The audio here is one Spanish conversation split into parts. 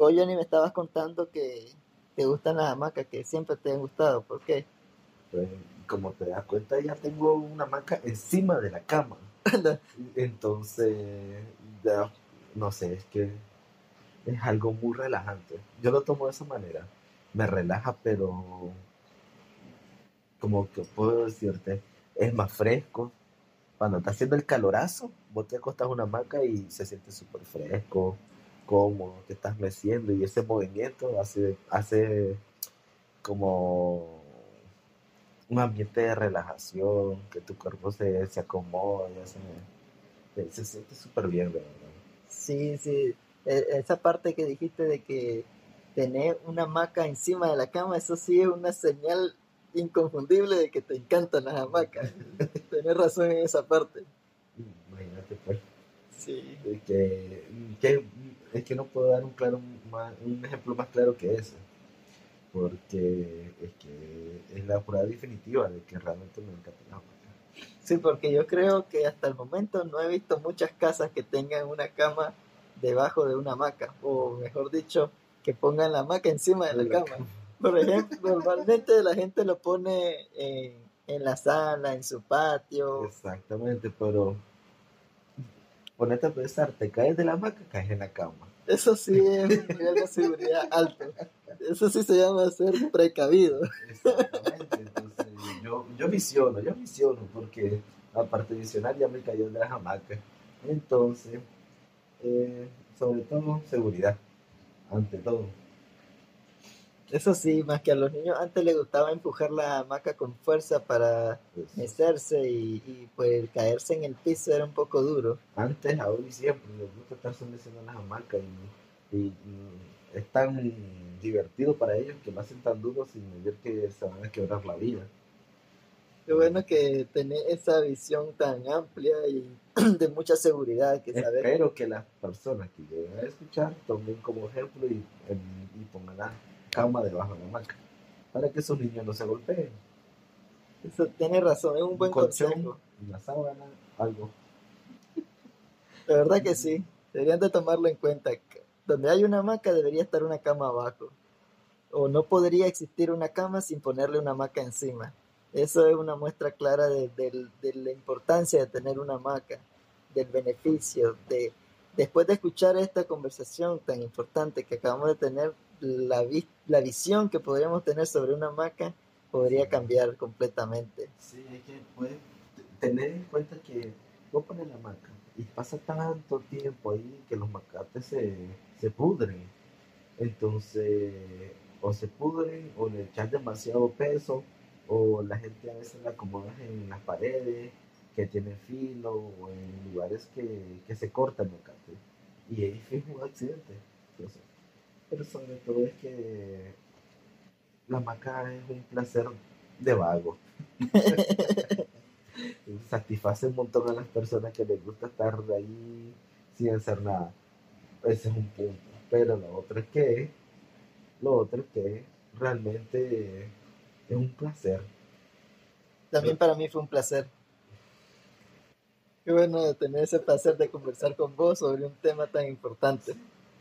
vos, Johnny, me estabas contando que te gustan las hamacas, que siempre te han gustado. ¿Por qué? Pues, como te das cuenta, ya tengo una hamaca encima de la cama. Entonces, ya, no sé, es que es algo muy relajante. Yo lo tomo de esa manera. Me relaja, pero como que puedo decirte, es más fresco. Cuando está haciendo el calorazo, vos te acostas una hamaca y se siente súper fresco, cómodo, te estás meciendo y ese movimiento hace, hace como un ambiente de relajación, que tu cuerpo se, se acomoda, se, se siente súper bien, ¿verdad? Sí, sí. E, esa parte que dijiste de que tener una hamaca encima de la cama, eso sí es una señal inconfundible de que te encantan las hamacas. Tienes razón en esa parte. Imagínate, pues. Sí. Que, que, es que no puedo dar un, claro, un ejemplo más claro que ese. Porque es que es la prueba definitiva de que realmente me encantan las hamacas. Sí, porque yo creo que hasta el momento no he visto muchas casas que tengan una cama debajo de una hamaca, o mejor dicho, que pongan la hamaca encima de la, cama. Por ejemplo, normalmente la gente lo pone en, en, la sala, en su patio. Exactamente, pero ponete a pensar, te caes de la hamaca, caes en la cama. Eso sí es un nivel de seguridad alto. Eso sí se llama ser precavido. Exactamente, entonces yo, yo visiono, yo visiono, porque aparte de visionar ya me cayó de la hamaca. Entonces, eh, sobre todo seguridad, ante todo. Eso sí, más que a los niños antes les gustaba empujar la hamaca con fuerza para mecerse y, pues caerse en el piso era un poco duro. Antes, ahora y siempre, les gusta estar soneciendo las hamacas y, y, es tan divertido para ellos que lo hacen tan duro sin ver que se van a quebrar la vida. Qué bueno que tenés esa visión tan amplia y de mucha seguridad que saber. Espero que las personas que lleguen a escuchar tomen como ejemplo y, y pongan la cama debajo de la hamaca para que esos niños no se golpeen. Eso tiene razón, es un buen consejo. Una sábana, algo. De verdad que sí, deberían de tomarlo en cuenta. Donde hay una hamaca debería estar una cama abajo. O no podría existir una cama sin ponerle una hamaca encima. Eso es una muestra clara de, la importancia de tener una hamaca, del beneficio, de después de escuchar esta conversación tan importante que acabamos de tener, la, la visión que podríamos tener sobre una hamaca podría cambiar completamente. Sí, hay que tener en cuenta que vos pones la hamaca y pasa tanto tiempo ahí que los macates se, se pudren. Entonces, o se pudren o le echas demasiado peso o la gente a veces la acomoda en las paredes que tienen filo o en lugares que, que se cortan el y ahí fue un accidente pero sobre todo es que la maca es un placer de vago satisface un montón a las personas que les gusta estar ahí sin hacer nada ese es un punto pero lo otro es que lo otro es que realmente es un placer. También para mí fue un placer. Qué bueno tener ese placer de conversar con vos sobre un tema tan importante.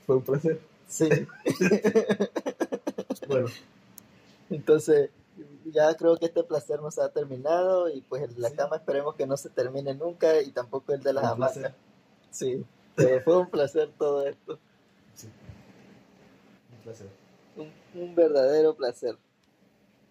Fue un placer. Sí. bueno. Entonces, ya creo que este placer nos ha terminado y pues la cama esperemos que no se termine nunca y tampoco el de las hamacas. Sí, fue un placer todo esto. Sí. Un placer. un verdadero placer.